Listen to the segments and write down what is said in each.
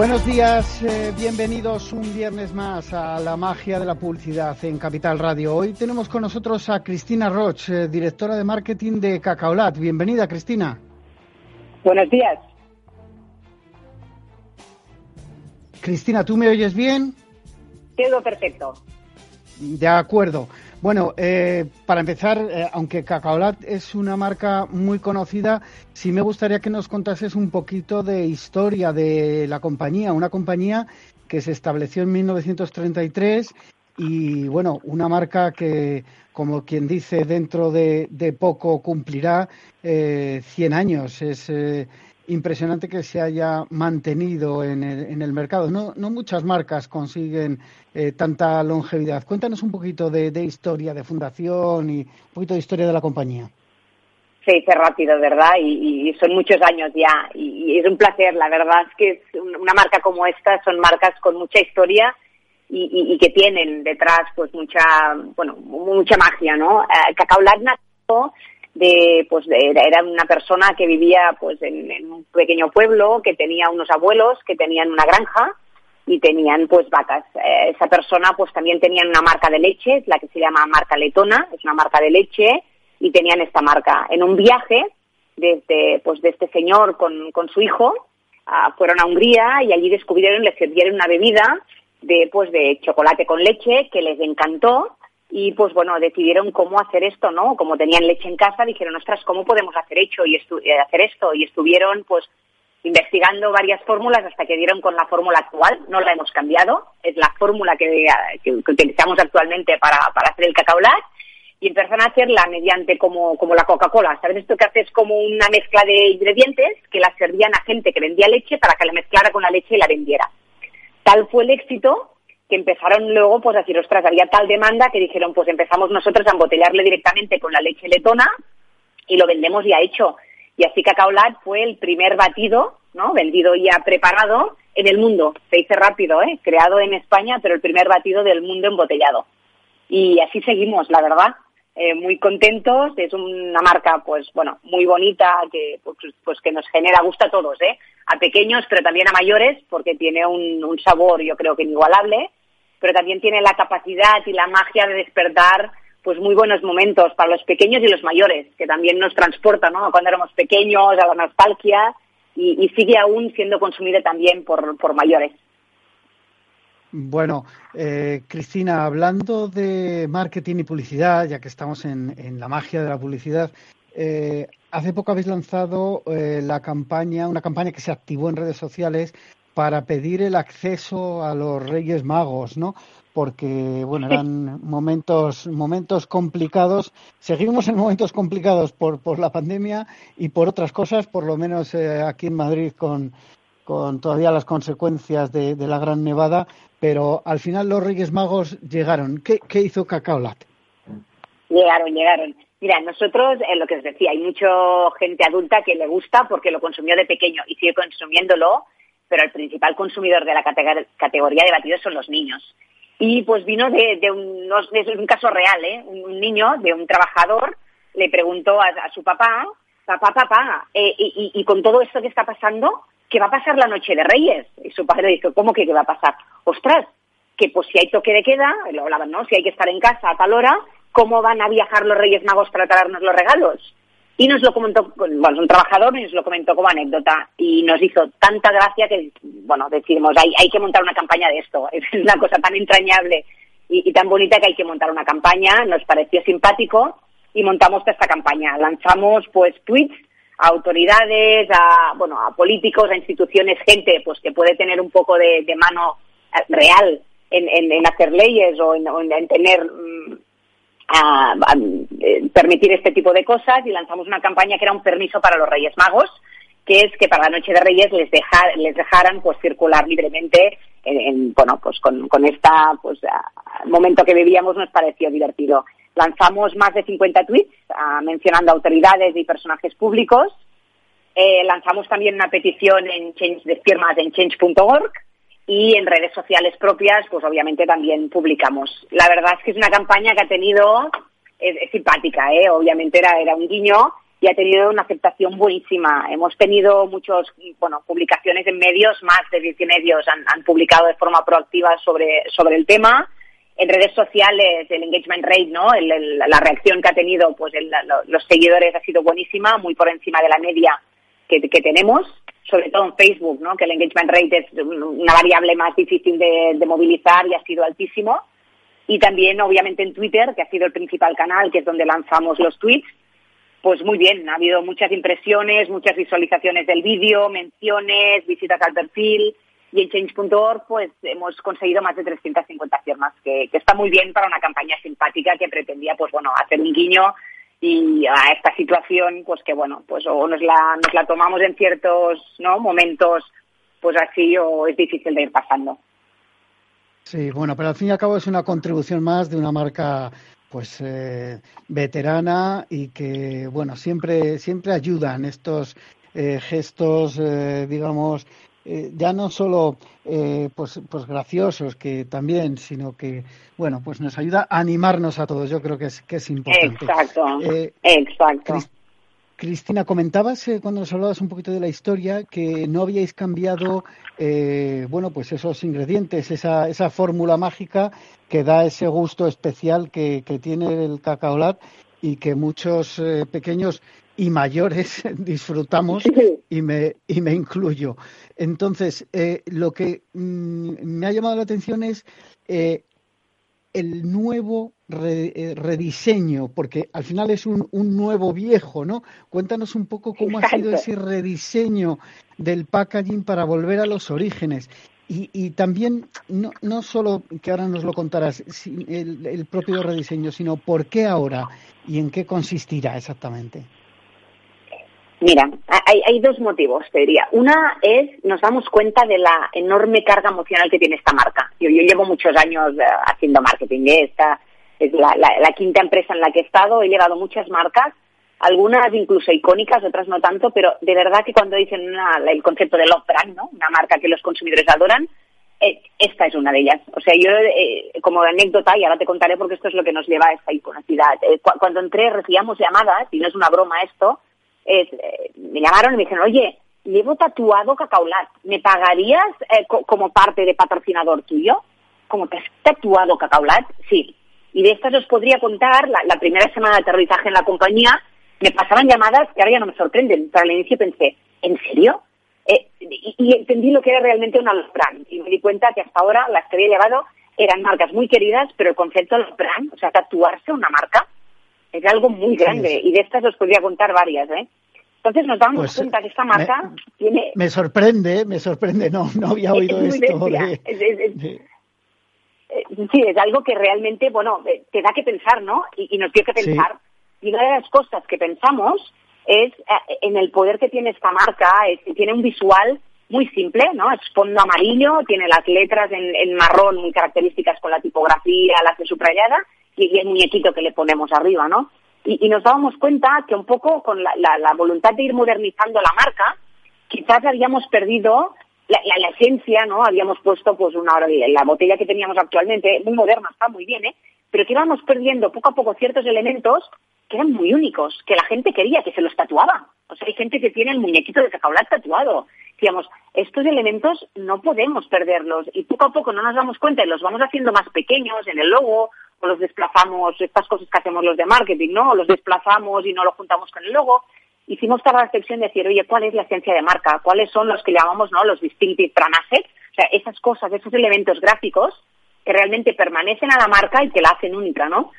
Buenos días, eh, bienvenidos un viernes más a la magia de la publicidad en Capital Radio. Hoy tenemos con nosotros a Cristina Roch, eh, directora de marketing de Cacaolat. Bienvenida, Cristina. Buenos días. Cristina, ¿tú me oyes bien? Quedo perfecto. De acuerdo. Bueno, eh, para empezar, eh, aunque Cacaolat es una marca muy conocida, sí me gustaría que nos contases un poquito de historia de la compañía. Una compañía que se estableció en 1933 y, bueno, una marca que, como quien dice, dentro de, poco cumplirá eh, 100 años. Es eh, impresionante que se haya mantenido en el, mercado. No, no, muchas marcas consiguen eh, tanta longevidad. Cuéntanos un poquito de, historia, de fundación y un poquito de historia de la compañía. Se dice rápido, ¿verdad? Y, son muchos años ya. Y, es un placer, la verdad es que una marca como esta son marcas con mucha historia y, que tienen detrás pues mucha, bueno, mucha magia, ¿no? Eh, Cacao de pues era una persona que vivía pues en, un pequeño pueblo que tenía unos abuelos que tenían una granja y tenían pues vacas. Eh, esa persona pues también tenían una marca de leche la que se llama marca letona es una marca de leche y tenían esta marca. En un viaje desde pues de este señor con, con su hijo ah, fueron a Hungría y allí descubrieron les sirvieron una bebida de pues de chocolate con leche que les encantó y pues bueno, decidieron cómo hacer esto, ¿no? Como tenían leche en casa, dijeron, ostras, ¿cómo podemos hacer, hecho y eh, hacer esto? Y estuvieron pues investigando varias fórmulas hasta que dieron con la fórmula actual, no la hemos cambiado, es la fórmula que, que, utilizamos actualmente para, para hacer el cacao y empezaron a hacerla mediante como, como la Coca-Cola. ¿Sabes esto que haces como una mezcla de ingredientes que la servían a gente que vendía leche para que la mezclara con la leche y la vendiera? Tal fue el éxito que empezaron luego pues a decir, ostras, había tal demanda que dijeron, pues empezamos nosotros a embotellarle directamente con la leche letona y lo vendemos ya hecho. Y así Cacao Lat fue el primer batido, ¿no? Vendido ya preparado en el mundo. Se dice rápido, ¿eh? Creado en España, pero el primer batido del mundo embotellado. Y así seguimos, la verdad. Eh, muy contentos. Es una marca, pues bueno, muy bonita, que pues, pues, que nos genera gusto a todos, ¿eh? A pequeños, pero también a mayores, porque tiene un, un sabor, yo creo que inigualable pero también tiene la capacidad y la magia de despertar pues muy buenos momentos para los pequeños y los mayores, que también nos transporta, ¿no? Cuando éramos pequeños, a la nostalgia, y, sigue aún siendo consumida también por, por mayores. Bueno, eh, Cristina, hablando de marketing y publicidad, ya que estamos en, en la magia de la publicidad, eh, hace poco habéis lanzado eh, la campaña, una campaña que se activó en redes sociales para pedir el acceso a los Reyes Magos, ¿no? Porque, bueno, eran momentos, momentos complicados. Seguimos en momentos complicados por, por la pandemia y por otras cosas, por lo menos eh, aquí en Madrid con, con todavía las consecuencias de, la Gran Nevada, pero al final los Reyes Magos llegaron. ¿Qué, qué hizo Cacaolat? Llegaron, llegaron. Mira, nosotros, eh, lo que os decía, hay mucha gente adulta que le gusta porque lo consumió de pequeño y sigue consumiéndolo, pero el principal consumidor de la categoría de batidos son los niños. Y pues vino de, de, un, un caso real, ¿eh? Un, niño de un trabajador le preguntó a, su papá, papá, papá, eh, y, con todo esto que está pasando, ¿qué va a pasar la noche de Reyes? Y su padre dijo, ¿cómo que qué va a pasar? Ostras, que pues si hay toque de queda, lo hablaban, ¿no? Si hay que estar en casa a tal hora, cómo van a viajar los Reyes Magos para traernos los regalos. Y nos lo comentó, bueno, es un trabajador y nos lo comentó como anécdota y nos hizo tanta gracia que, bueno, decimos, hay, hay que montar una campaña de esto. Es una cosa tan entrañable y, tan bonita que hay que montar una campaña. Nos pareció simpático y montamos esta campaña. Lanzamos, pues, tweets a autoridades, a, bueno, a políticos, a instituciones, gente, pues, que puede tener un poco de, mano eh, real en, en, hacer leyes o en, en tener a, eh, permitir este tipo de cosas y lanzamos una campaña que era un permiso para los Reyes Magos, que es que para la Noche de Reyes les, dejaran pues circular libremente en, bueno pues con, con esta pues momento que vivíamos nos pareció divertido. Lanzamos más de 50 tweets ah, mencionando autoridades y personajes públicos. Eh, lanzamos también una petición en change, de firmas en change.org y en redes sociales propias, pues obviamente también publicamos. La verdad es que es una campaña que ha tenido, es, simpática, ¿eh? obviamente era, era un guiño y ha tenido una aceptación buenísima. Hemos tenido muchos, bueno, publicaciones en medios, más de 10 medios han, han publicado de forma proactiva sobre, sobre el tema. En redes sociales, el engagement rate, ¿no? la reacción que ha tenido, pues los seguidores ha sido buenísima, muy por encima de la media que tenemos sobre todo en Facebook, ¿no? que el engagement rate es una variable más difícil de, movilizar y ha sido altísimo. Y también, obviamente, en Twitter, que ha sido el principal canal, que es donde lanzamos los tweets, pues muy bien, ha habido muchas impresiones, muchas visualizaciones del vídeo, menciones, visitas al perfil. Y en change.org, pues hemos conseguido más de 350 firmas, que, que está muy bien para una campaña simpática que pretendía, pues bueno, hacer un guiño y a esta situación pues que bueno pues o nos la nos la tomamos en ciertos no momentos pues así o es difícil de ir pasando. Sí bueno pero al fin y al cabo es una contribución más de una marca pues eh, veterana y que bueno siempre siempre ayudan estos eh, gestos eh, digamos eh, ya no solo eh, pues, pues graciosos que también, sino que bueno, pues nos ayuda a animarnos a todos. Yo creo que es que es importante. Exacto. Eh, exacto. Cristina, comentabas cuando nos hablabas un poquito de la historia que no habíais cambiado, bueno, pues esos ingredientes, esa, esa fórmula mágica que da ese gusto especial que, que tiene el cacaolat y que muchos pequeños y mayores disfrutamos y me, y me incluyo. Entonces, eh, lo que mm, me ha llamado la atención es eh, el nuevo eh, rediseño, porque al final es un, un, nuevo viejo, ¿no? Cuéntanos un poco cómo ha sido ese rediseño del packaging para volver a los orígenes. Y, y también, no, no solo que ahora nos lo contarás, el, el propio rediseño, sino por qué ahora y en qué consistirá exactamente. Mira, hay, hay, dos motivos, te diría. Una es, nos damos cuenta de la enorme carga emocional que tiene esta marca. Yo, yo llevo muchos años eh, haciendo marketing, ¿eh? esta es la, quinta empresa en la que he estado, he llevado muchas marcas, algunas incluso icónicas, otras no tanto, pero de verdad que cuando dicen el concepto de love brand, ¿no? una marca que los consumidores adoran, eh, esta es una de ellas. O sea, yo eh, como anécdota, y ahora te contaré porque esto es lo que nos lleva a esta iconicidad. Eh, cuando entré recibíamos llamadas, y no es una broma esto, eh, me llamaron y me dijeron, oye, llevo tatuado Cacaulat, ¿me pagarías eh, como parte de patrocinador tuyo? ¿Cómo te has tatuado Cacaulat? Sí. Y de estas os podría contar, la, primera semana de aterrizaje en la compañía, me pasaban llamadas que ahora ya no me sorprenden, pero al inicio pensé, ¿en serio? Eh, y, entendí lo que era realmente una brand y me di cuenta que hasta ahora las que había llevado eran marcas muy queridas, pero el concepto brand, o sea, tatuarse una marca, es algo muy grande y de estas os podría contar varias, ¿eh? Entonces nos damos pues, cuenta que esta marca tiene... Me sorprende, me sorprende, no, no había oído esto. De, sí, es algo que realmente, bueno, eh, te da que pensar, ¿no? Y, nos tiene que pensar. Y una de las cosas que pensamos es eh, en el poder que tiene esta marca, es que tiene un visual muy simple, ¿no? Es fondo amarillo, tiene las letras en, marrón muy características con la tipografía, la hace subrayada, y, el muñequito que le ponemos arriba, ¿no? Y, nos dábamos cuenta que un poco con la, voluntad de ir modernizando la marca, quizás habíamos perdido la, esencia, ¿no? Habíamos puesto pues una la botella que teníamos actualmente, muy moderna, está muy bien, ¿eh? Pero que íbamos perdiendo poco a poco ciertos elementos que eran muy únicos, que la gente quería, que se los tatuaba. O sea, hay gente que tiene el muñequito de Cacaulat tatuado. Digamos, estos elementos no podemos perderlos y poco a poco no nos damos cuenta y los vamos haciendo más pequeños en el logo o los desplazamos, estas cosas que hacemos los de marketing, ¿no? O los desplazamos y no lo juntamos con el logo. Hicimos esta reflexión de decir, oye, ¿cuál es la esencia de marca? ¿Cuáles son los que llamamos, ¿no? Los distinctive brand assets. O sea, esas cosas, esos elementos gráficos que realmente permanecen a la marca y que la hacen única, ¿no?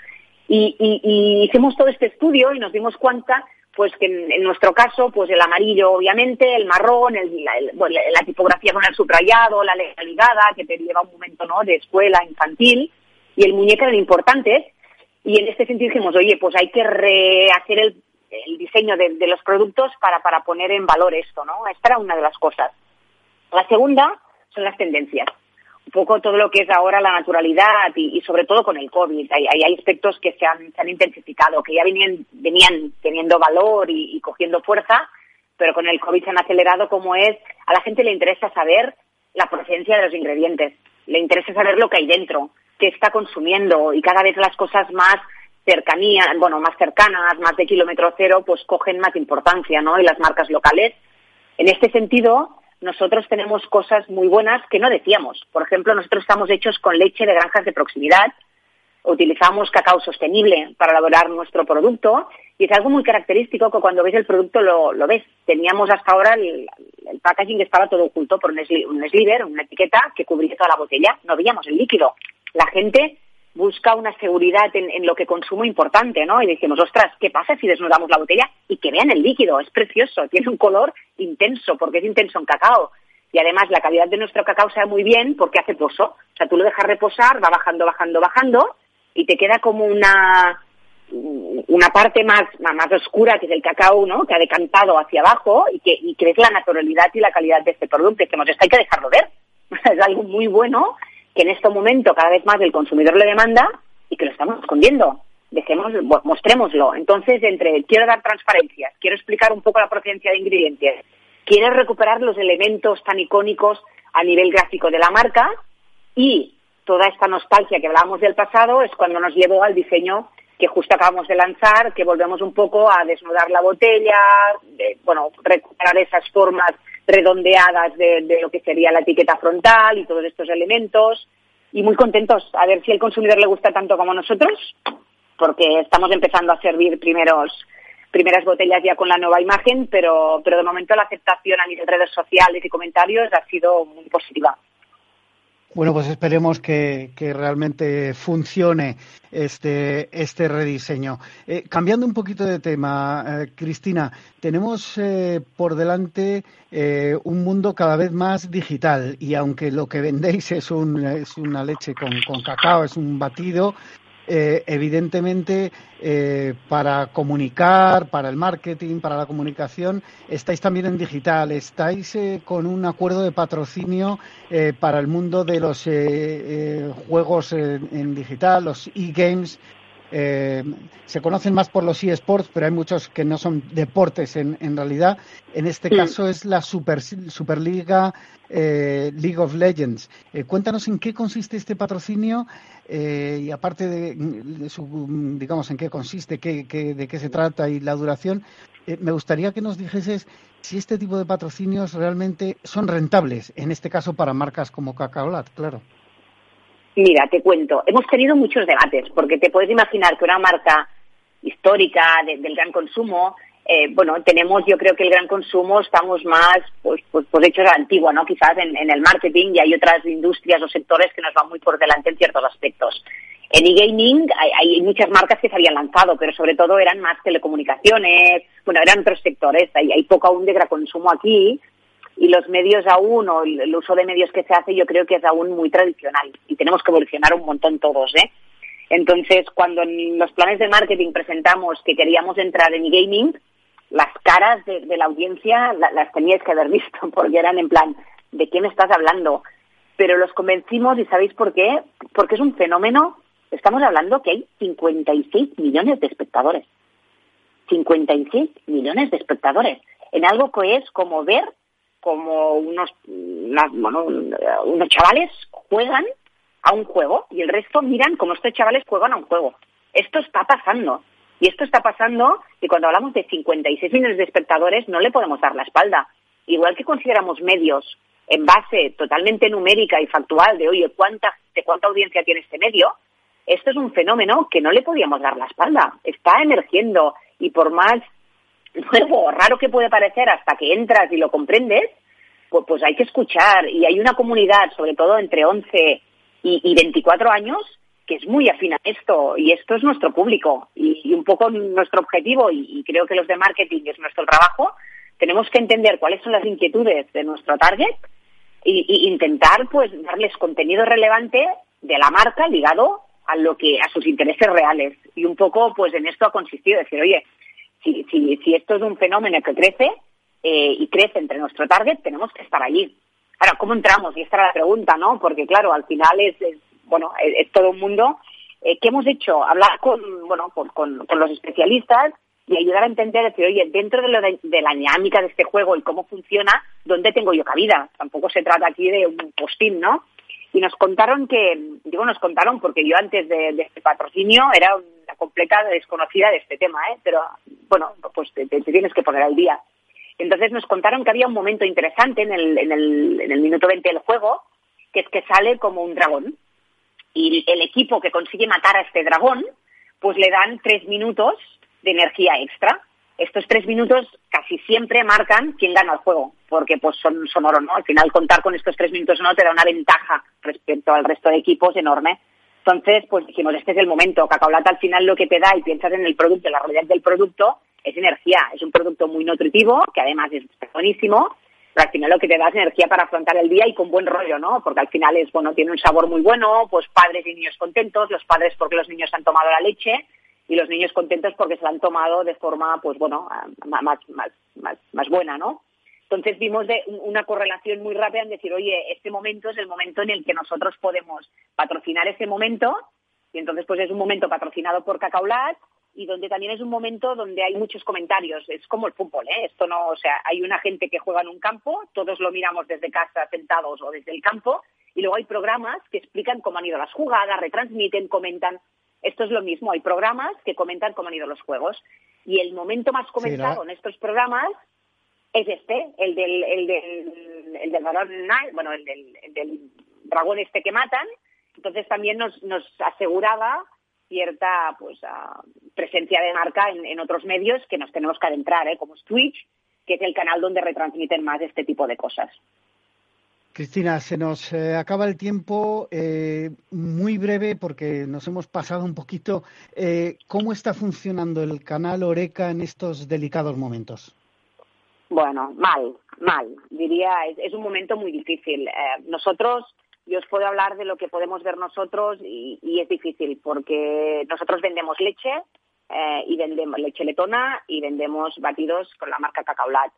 Y, hicimos todo este estudio y nos dimos cuenta pues que en, nuestro caso, pues el amarillo obviamente, el marrón, la, tipografía con el subrayado, la legalidad que te lleva un momento ¿no? de escuela infantil, y el muñeco eran importantes, y en este sentido dijimos, oye, pues hay que rehacer el, diseño de, de, los productos para, para poner en valor esto, ¿no? Esta era una de las cosas. La segunda son las tendencias un poco todo lo que es ahora la naturalidad y, sobre todo con el COVID. Hay, hay, aspectos que se han, se han, intensificado, que ya venían, venían teniendo valor y, cogiendo fuerza, pero con el COVID se han acelerado como es, a la gente le interesa saber la procedencia de los ingredientes, le interesa saber lo que hay dentro, qué está consumiendo y cada vez las cosas más cercanías, bueno, más cercanas, más de kilómetro cero, pues cogen más importancia, ¿no? Y las marcas locales. En este sentido, nosotros tenemos cosas muy buenas que no decíamos. Por ejemplo, nosotros estamos hechos con leche de granjas de proximidad, utilizamos cacao sostenible para elaborar nuestro producto y es algo muy característico que cuando ves el producto lo, ves. Teníamos hasta ahora el, packaging que estaba todo oculto por un, un sliver, una etiqueta que cubría toda la botella. No veíamos el líquido. La gente busca una seguridad en, lo que consumo importante, ¿no? Y decimos, ostras, ¿qué pasa si desnudamos la botella y que vean el líquido? Es precioso, tiene un color intenso, porque es intenso en cacao. Y además la calidad de nuestro cacao sabe muy bien porque hace pozo. O sea, tú lo dejas reposar, va bajando, bajando, bajando, y te queda como una, una parte más, más oscura que es el cacao, ¿no? Que ha decantado hacia abajo y que, y que la naturalidad y la calidad de este producto. Decimos, esto hay que dejarlo ver. es algo muy bueno que en este momento cada vez más el consumidor le demanda y que lo estamos escondiendo. Dejemos, mostrémoslo. Entonces, entre quiero dar transparencias, quiero explicar un poco la procedencia de ingredientes, quiero recuperar los elementos tan icónicos a nivel gráfico de la marca y toda esta nostalgia que hablábamos del pasado es cuando nos llevó al diseño que justo acabamos de lanzar, que volvemos un poco a desnudar la botella, bueno, recuperar esas formas redondeadas de, lo que sería la etiqueta frontal y todos estos elementos. Y muy contentos a ver si el consumidor le gusta tanto como nosotros, porque estamos empezando a servir primeros primeras botellas ya con la nueva imagen, pero, pero de momento la aceptación a nivel de redes sociales y comentarios ha sido muy positiva. Bueno, pues esperemos que, realmente funcione este, este rediseño. Eh, cambiando un poquito de tema, eh, Cristina, tenemos eh, por delante un mundo cada vez más digital y aunque lo que vendéis es, un, es una leche con, con cacao, es un batido, eh, evidentemente, eh, para comunicar, para el marketing, para la comunicación, estáis también en digital, estáis eh, con un acuerdo de patrocinio para el mundo de los juegos en digital, los e-games. Se conocen más por los eSports, pero hay muchos que no son deportes en, realidad. En este caso es la Super, Superliga League of Legends. cuéntanos en qué consiste este patrocinio eh, y aparte de, su, digamos, en qué consiste, qué, de qué se trata y la duración, eh, me gustaría que nos dijeses si este tipo de patrocinios realmente son rentables, en este caso para marcas como Cacaolat, claro. Mira, te cuento, hemos tenido muchos debates, porque te puedes imaginar que una marca histórica del gran consumo eh, bueno, tenemos, yo creo que el gran consumo estamos más, pues, pues, pues hechos a la antigua, ¿no? Quizás en, el marketing y hay otras industrias o sectores que nos van muy por delante en ciertos aspectos. En e-gaming hay, muchas marcas que se habían lanzado, pero sobre todo eran más telecomunicaciones, bueno, eran otros sectores. Hay, hay poco aún de consumo aquí y los medios aún, o el uso de medios que se hace, yo creo que es aún muy tradicional y tenemos que evolucionar un montón todos, ¿eh? Entonces, cuando en los planes de marketing presentamos que queríamos entrar en e-gaming, las caras de, la audiencia las teníais que haber visto, porque eran en plan, ¿de me estás hablando? Pero los convencimos y ¿sabéis por qué? Porque es un fenómeno, estamos hablando que hay 56 millones de espectadores. 56 millones de espectadores. En algo que es como ver como unos, bueno, unos chavales juegan a un juego y el resto miran como estos chavales juegan a un juego. Esto está pasando. Y esto está pasando y cuando hablamos de 56 millones de espectadores no le podemos dar la espalda. Igual que consideramos medios en base totalmente numérica y factual de, oye, ¿cuánta, de cuánta audiencia tiene este medio? Esto es un fenómeno que no le podíamos dar la espalda. Está emergiendo y por más nuevo, raro que puede parecer hasta que entras y lo comprendes, pues, pues hay que escuchar. Y hay una comunidad, sobre todo entre 11 y, 24 años que es muy afín a esto y esto es nuestro público y, un poco nuestro objetivo y, creo que los de marketing es nuestro trabajo. Tenemos que entender cuáles son las inquietudes de nuestro target y, intentar pues darles contenido relevante de la marca ligado a lo que a sus intereses reales y un poco pues en esto ha consistido decir oye si, si, si esto es un fenómeno que crece eh, y crece entre nuestro target tenemos que estar allí Ahora, ¿cómo entramos? Y esta era la pregunta, ¿no? Porque, claro, al final es, bueno, es, todo un mundo. Eh, ¿Qué hemos hecho? Hablar con, bueno, con, con, los especialistas y ayudar a entender, decir, oye, dentro de, lo de, la dinámica de este juego y cómo funciona, ¿dónde tengo yo cabida? Tampoco se trata aquí de un postín, ¿no? Y nos contaron que, digo, nos contaron porque yo antes de, este patrocinio era una completa desconocida de este tema, ¿eh? Pero, bueno, pues te tienes que poner al día. Entonces nos contaron que había un momento interesante en el, en el, en el minuto 20 del juego, que es que sale como un dragón. Y el equipo que consigue matar a este dragón, pues le dan tres minutos de energía extra. Estos tres minutos casi siempre marcan quién gana el juego, porque pues son, son oro, ¿no? Al final contar con estos tres minutos no te da una ventaja respecto al resto de equipos enorme. Entonces, pues dijimos, este es el momento. Cacaolata al final lo que te da y piensas en el producto, en la realidad del producto, es energía. Es un producto muy nutritivo, que además es buenísimo, pero al final lo que te da es energía para afrontar el día y con buen rollo, ¿no? Porque al final es, bueno, tiene un sabor muy bueno, pues padres y niños contentos, los padres porque los niños han tomado la leche y los niños contentos porque se la han tomado de forma, pues bueno, más, más, más, más buena, ¿no? Entonces vimos de una correlación muy rápida en decir, oye, este momento es el momento en el que nosotros podemos patrocinar ese momento y entonces pues es un momento patrocinado por Cacaulat y donde también es un momento donde hay muchos comentarios. Es como el fútbol, ¿eh? Esto no, o sea, hay una gente que juega en un campo, todos lo miramos desde casa sentados o desde el campo, y luego hay programas que explican cómo han ido las jugadas, retransmiten, comentan. Esto es lo mismo, hay programas que comentan cómo han ido los juegos. Y el momento más comentado en estos programas es este, el del, el del, el del bueno, el del, el del dragón este que matan. Entonces también nos, nos aseguraba cierta pues presencia de marca en, otros medios que nos tenemos que adentrar, ¿eh? como es Twitch, que es el canal donde retransmiten más este tipo de cosas. Cristina, se nos eh, acaba el tiempo eh, muy breve porque nos hemos pasado un poquito. ¿Cómo está funcionando el canal Oreca en estos delicados momentos? Bueno, mal, mal. Diría, es un momento muy difícil. nosotros yo os puedo hablar de lo que podemos ver nosotros y, es difícil porque nosotros vendemos leche eh, y vendemos leche letona y vendemos batidos con la marca Cacaolat.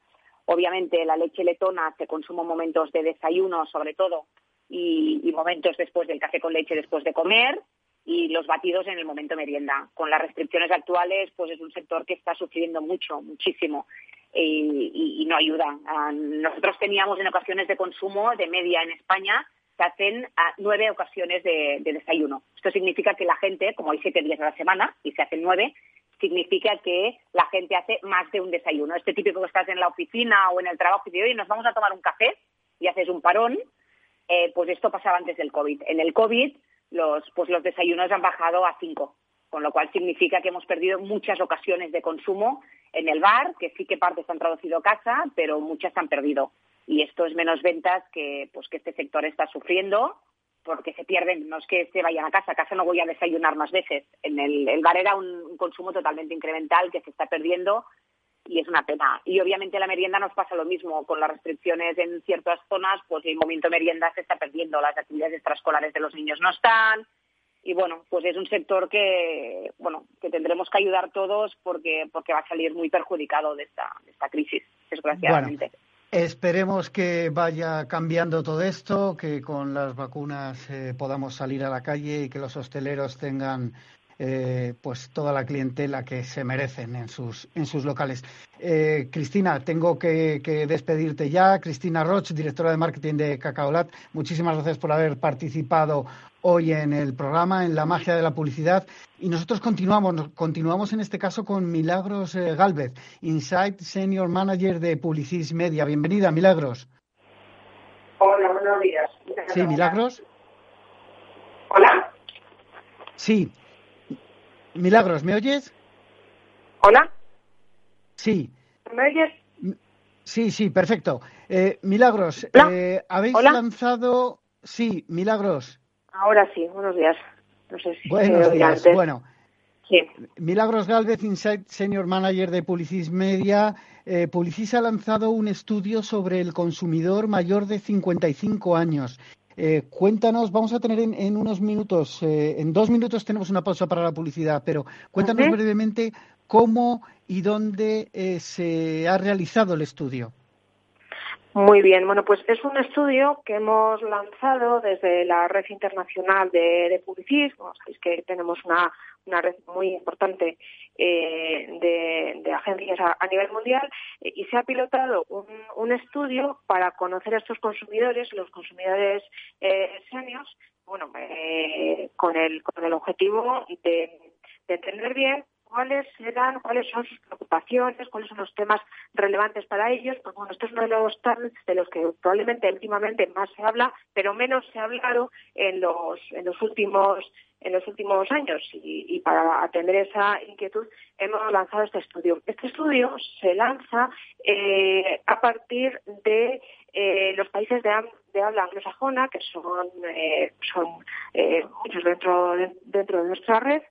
Obviamente la leche letona se consume en momentos de desayuno sobre todo y, momentos después del café con leche después de comer y los batidos en el momento merienda. Con las restricciones actuales pues es un sector que está sufriendo mucho, muchísimo. Y, no ayuda. Ah, nosotros teníamos en ocasiones de consumo de media en España se hacen nueve ocasiones de, desayuno. Esto significa que la gente, como hay siete días a la semana y se hacen nueve, significa que la gente hace más de un desayuno. Este típico que estás en la oficina o en el trabajo y dices, oye, nos vamos a tomar un café y haces un parón, eh, pues esto pasaba antes del COVID. En el COVID los, pues los desayunos han bajado a cinco, con lo cual significa que hemos perdido muchas ocasiones de consumo en el bar, que sí que partes han traducido a casa, pero muchas han perdido y esto es menos ventas que pues que este sector está sufriendo porque se pierden, no es que se vayan a casa, a casa no voy a desayunar más veces. En el, el bar era un, consumo totalmente incremental que se está perdiendo y es una pena. Y obviamente la merienda nos pasa lo mismo, con las restricciones en ciertas zonas, pues el momento merienda se está perdiendo, las actividades extraescolares de los niños no están, y bueno, pues es un sector que, bueno, que tendremos que ayudar todos porque, porque va a salir muy perjudicado de esta, de esta crisis, desgraciadamente. Esperemos que vaya cambiando todo esto, que con las vacunas eh, podamos salir a la calle y que los hosteleros tengan eh, pues toda la clientela que se merecen en sus, en sus locales. Eh, Cristina, tengo que, despedirte ya. Cristina Roch, directora de marketing de Cacaolat, muchísimas gracias por haber participado hoy en el programa, en la magia de la publicidad. Y nosotros continuamos, continuamos en este caso con Milagros eh, Galvez, Insight Senior Manager de Publicis Media. Bienvenida, Milagros. Hola, buenos días. Sí, Milagros. Hola. Sí, Milagros, ¿me oyes? Hola. Sí. ¿Me oyes? Sí, sí, perfecto. Eh, Milagros, eh, habéis lanzado. Sí, Milagros. Ahora sí, buenos días. No sé si buenos días. Bueno. Sí. Milagros Galvez, Insight Senior Manager de Publicis Media. Eh, Publicis ha lanzado un estudio sobre el consumidor mayor de 55 años. Eh, cuéntanos, vamos a tener en, unos minutos, eh, en dos minutos tenemos una pausa para la publicidad, pero cuéntanos brevemente cómo y dónde eh, se ha realizado el estudio. Muy bien, bueno, pues es un estudio que hemos lanzado desde la Red Internacional de, de Publicis. sabéis que tenemos una, una red muy importante eh, de, agencias a, nivel mundial eh, y se ha pilotado un, estudio para conocer a estos consumidores, los consumidores eh, seniors, bueno, eh, con el con el objetivo de, entender bien cuáles eran, cuáles son sus preocupaciones, cuáles son los temas relevantes para ellos, porque bueno, esto es uno de los temas de los que probablemente últimamente más se habla, pero menos se ha hablado en los, en los últimos en los últimos años. Y, para atender esa inquietud hemos lanzado este estudio. Este estudio se lanza eh, a partir de eh, los países de, habla anglosajona, que son, eh, son muchos dentro de, dentro de nuestra red,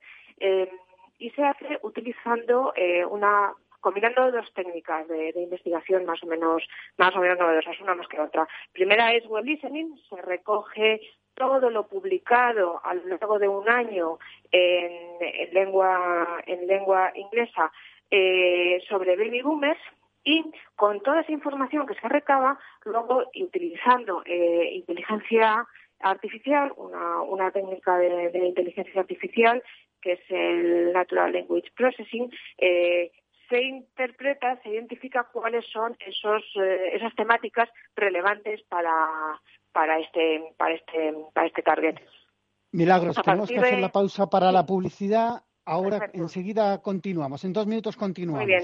y se hace utilizando una combinando dos técnicas de, investigación más o menos más o menos novedosas, una más que otra. Primera es web listening, se recoge todo lo publicado a lo largo de un año en, lengua en lengua inglesa eh, sobre baby boomers y con toda esa información que se recaba, luego utilizando eh, inteligencia artificial, una técnica de, inteligencia artificial que es el Natural Language Processing, eh, se interpreta, se identifica cuáles son esos, esas temáticas relevantes para, para este, para este, para este target. Milagros, tenemos que hacer la pausa para la publicidad. Ahora enseguida continuamos. En dos minutos continuamos. Muy bien.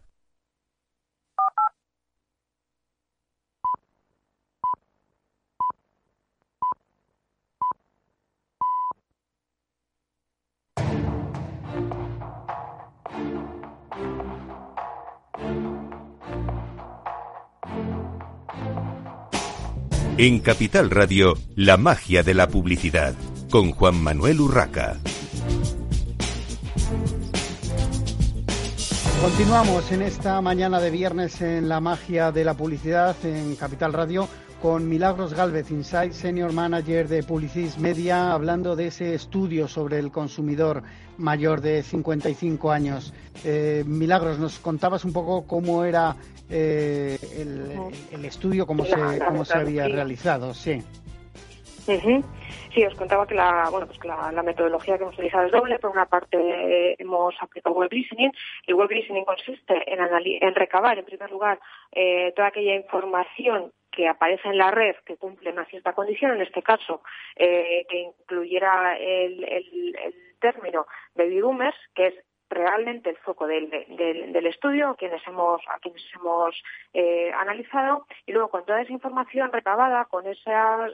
En Capital Radio, la magia de la publicidad, con Juan Manuel Urraca. Continuamos en esta mañana de viernes en la magia de la publicidad en Capital Radio con Milagros Galvez, Insight Senior Manager de Publicis Media, hablando de ese estudio sobre el consumidor mayor de 55 años. Eh, Milagros, nos contabas un poco cómo era eh, el, estudio, cómo se, cómo se había realizado, sí. Sí, os contaba que la, bueno, pues la, metodología que hemos utilizado es doble. Por una parte, hemos aplicado web listening. El web listening consiste en, en recabar, en primer lugar, eh, toda aquella información que aparece en la red que cumple una cierta condición, en este caso, eh, que incluyera el, el, el término baby boomers, que es realmente el foco del, del, estudio, a quienes hemos, a quienes hemos eh, analizado, y luego con toda esa información recabada, con, esas,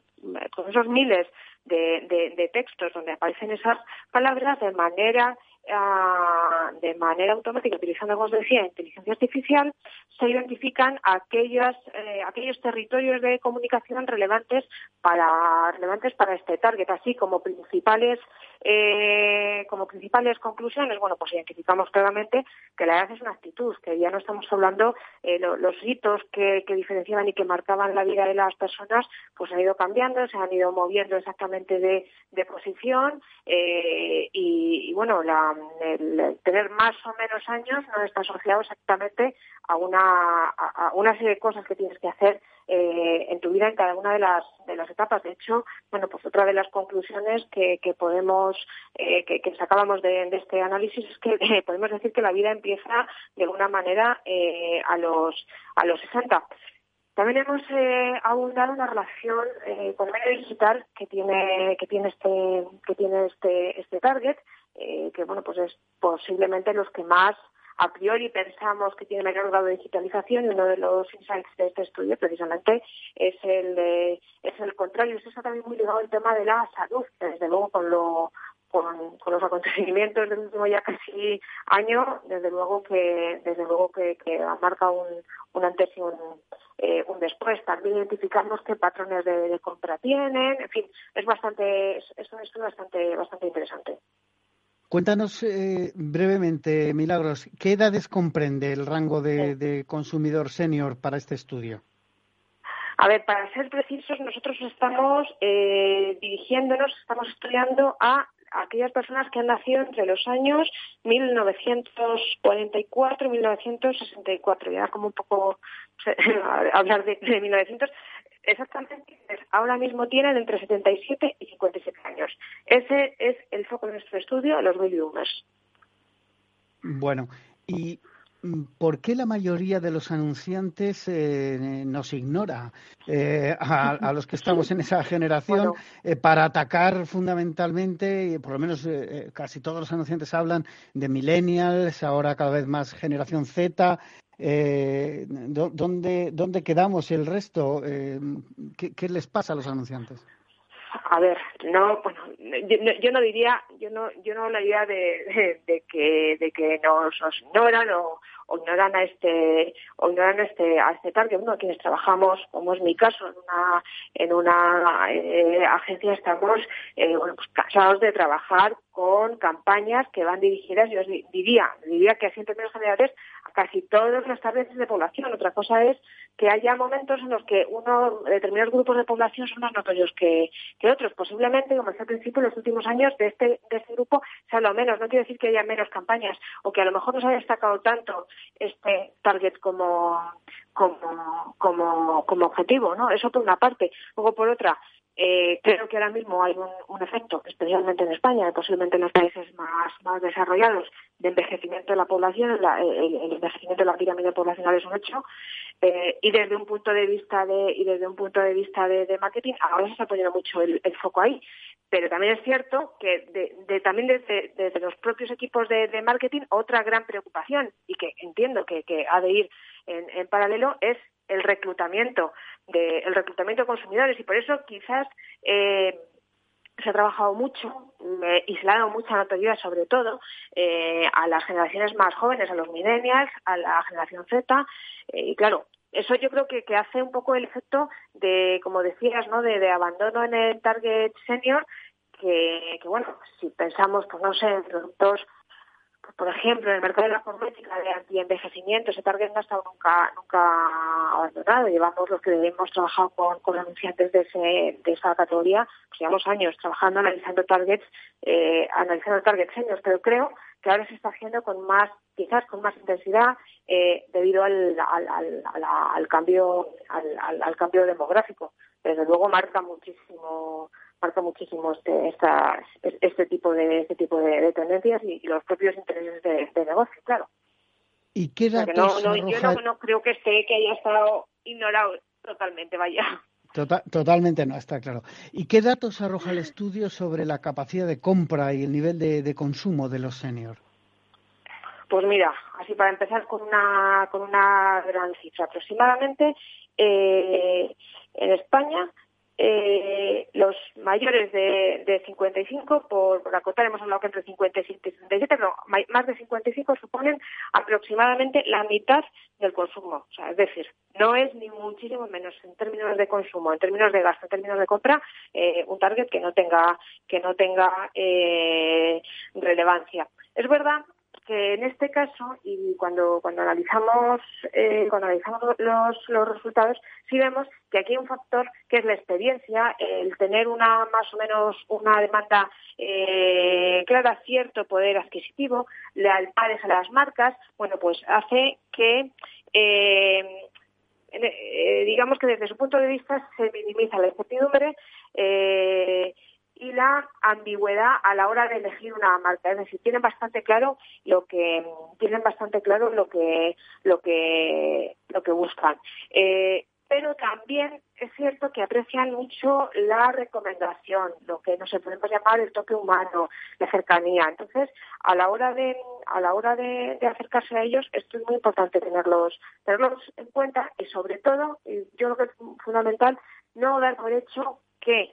con esos miles de, de textos donde aparecen esas palabras de manera de manera automática, utilizando, como os decía, inteligencia artificial, se identifican aquellos, eh, aquellos territorios de comunicación relevantes para, relevantes para este target, así como principales, eh, como principales conclusiones. Bueno, pues identificamos claramente que la edad es una actitud, que ya no estamos hablando eh, los hitos que, diferenciaban y que marcaban la vida de las personas, pues han ido cambiando, se han ido moviendo exactamente de, posición y, y, bueno, la, el tener más o menos años no está asociado exactamente a una serie de cosas que tienes que hacer eh, en tu vida en cada una de las, de las etapas. De hecho, bueno, pues otra de las conclusiones que, que podemos, eh, que, que, sacábamos de, este análisis es que podemos decir que la vida empieza de alguna manera eh, a los a los 60. También hemos eh, abundado una relación eh, con el medio digital que tiene que tiene este que tiene este este target que bueno pues es posiblemente los que más a priori pensamos que tiene mayor grado de digitalización y uno de los insights de este estudio precisamente es el es el contrario. Eso está también muy ligado al tema de la salud, desde luego con lo con, los acontecimientos del último ya casi año, desde luego que desde luego que, que marca un, un antes y un, eh, un después. También identificamos qué patrones de, compra tienen. En fin, es bastante es un estudio bastante bastante interesante. Cuéntanos eh, brevemente, Milagros, ¿qué edades comprende el rango de, consumidor senior para este estudio? A ver, para ser precisos, nosotros estamos eh, dirigiéndonos, estamos estudiando a aquellas personas que han nacido entre los años 1944 y 1964. Ya como un poco hablar de, de 1900, exactamente ahora mismo tienen entre 77 y 57 años. Ese es el foco de nuestro estudio, los baby boomers. Bueno, y mm, ¿por qué la mayoría de los anunciantes eh, nos ignora eh, a, los que estamos en esa generación eh, para atacar fundamentalmente, por lo menos casi todos los anunciantes hablan de millennials, ahora cada vez más generación Z, eh, ¿dónde, ¿Dónde quedamos el resto? Eh, ¿qué, les pasa a los anunciantes? A ver, no, bueno, yo, no diría, yo no, yo no hablaría de, de, que, de que nos, nos ignoran o, o ignoran a este o ignoran a este a este target bueno quienes trabajamos como es mi caso en una en una eh, agencia estamos eh, bueno pues cansados de trabajar con campañas que van dirigidas yo diría diría que así en términos generales casi todos los targets de población. Otra cosa es que haya momentos en los que uno, determinados grupos de población son más notorios que, otros. Posiblemente, como decía al principio, en los últimos años de este, de este grupo se ha hablado menos. No quiere decir que haya menos campañas o que a lo mejor no se haya destacado tanto este target como, como, como, como objetivo, ¿no? Eso por una parte. Luego, por otra, eh, creo que ahora mismo hay un, efecto, especialmente en España y posiblemente en los países más, desarrollados, de envejecimiento de la población. el, envejecimiento de la pirámide poblacional es un hecho. Eh, y desde un punto de vista de y desde un punto de vista de, marketing, ahora se está poniendo mucho el, foco ahí. Pero también es cierto que de, también desde, los propios equipos de, marketing, otra gran preocupación, y que entiendo que, que ha de ir en paralelo, es el reclutamiento de el reclutamiento de consumidores y por eso quizás eh, se ha trabajado mucho y se le ha dado mucha notoriedad sobre todo eh, a las generaciones más jóvenes, a los millennials, a la generación Z eh, y claro, eso yo creo que, que, hace un poco el efecto de, como decías, ¿no? de, de abandono en el target senior que, que, bueno, si pensamos, pues no sé, en productos por ejemplo, en el mercado de la cosmética de anti-envejecimiento, ese target no ha estado nunca, nunca abandonado. Llevamos los que hemos trabajado con, con anunciantes de, ese, de esa categoría, pues llevamos años trabajando, analizando targets, eh, analizando targets seniors, pero creo que ahora se está haciendo con más, quizás con más intensidad, eh, debido al, al, al, al cambio, al, al cambio demográfico. Desde luego marca muchísimo marca muchísimo este, esta, este tipo de este tipo de, tendencias y, los propios intereses de, negocio, claro. ¿Y qué datos no, no, Yo no, creo que esté que haya estado ignorado totalmente, vaya. Tota-, totalmente no, está claro. ¿Y qué datos arroja el estudio sobre la capacidad de compra y el nivel de, consumo de los seniors? Pues mira, así para empezar con una, con una gran cifra. Aproximadamente eh, en España eh, los mayores de, de 55, por, por acotar, hemos hablado que entre 57 y 67, pero más de 55 suponen aproximadamente la mitad del consumo. O sea, es decir, no es ni muchísimo menos en términos de consumo, en términos de gasto, en términos de compra, eh, un target que no tenga, que no tenga eh, relevancia. Es verdad que en este caso y cuando cuando analizamos eh, cuando analizamos los, los resultados sí vemos que aquí hay un factor que es la experiencia el tener una más o menos una demanda eh, clara cierto poder adquisitivo lealtades a las marcas bueno pues hace que eh, eh digamos que desde su punto de vista se minimiza la incertidumbre eh, y la ambigüedad a la hora de elegir una marca. Es decir, tienen bastante claro lo que tienen bastante claro lo que lo que lo que buscan. Eh, pero también es cierto que aprecian mucho la recomendación, lo que nos podemos llamar el toque humano, la cercanía. Entonces, a la hora de a la hora de, acercarse a ellos, esto es muy importante tenerlos tenerlos en cuenta y sobre todo, yo creo que es fundamental no dar por hecho que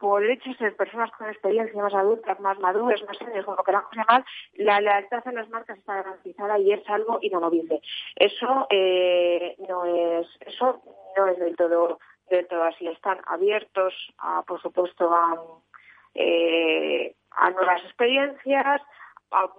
por el hecho de ser personas con experiencia más adultas, más maduras, más serias, como queramos llamar, la lealtad en las marcas está garantizada y es algo inamovible. Eso eh, no es, eso no es del todo, del todo así. Están abiertos, a, por supuesto, a, eh, a nuevas experiencias,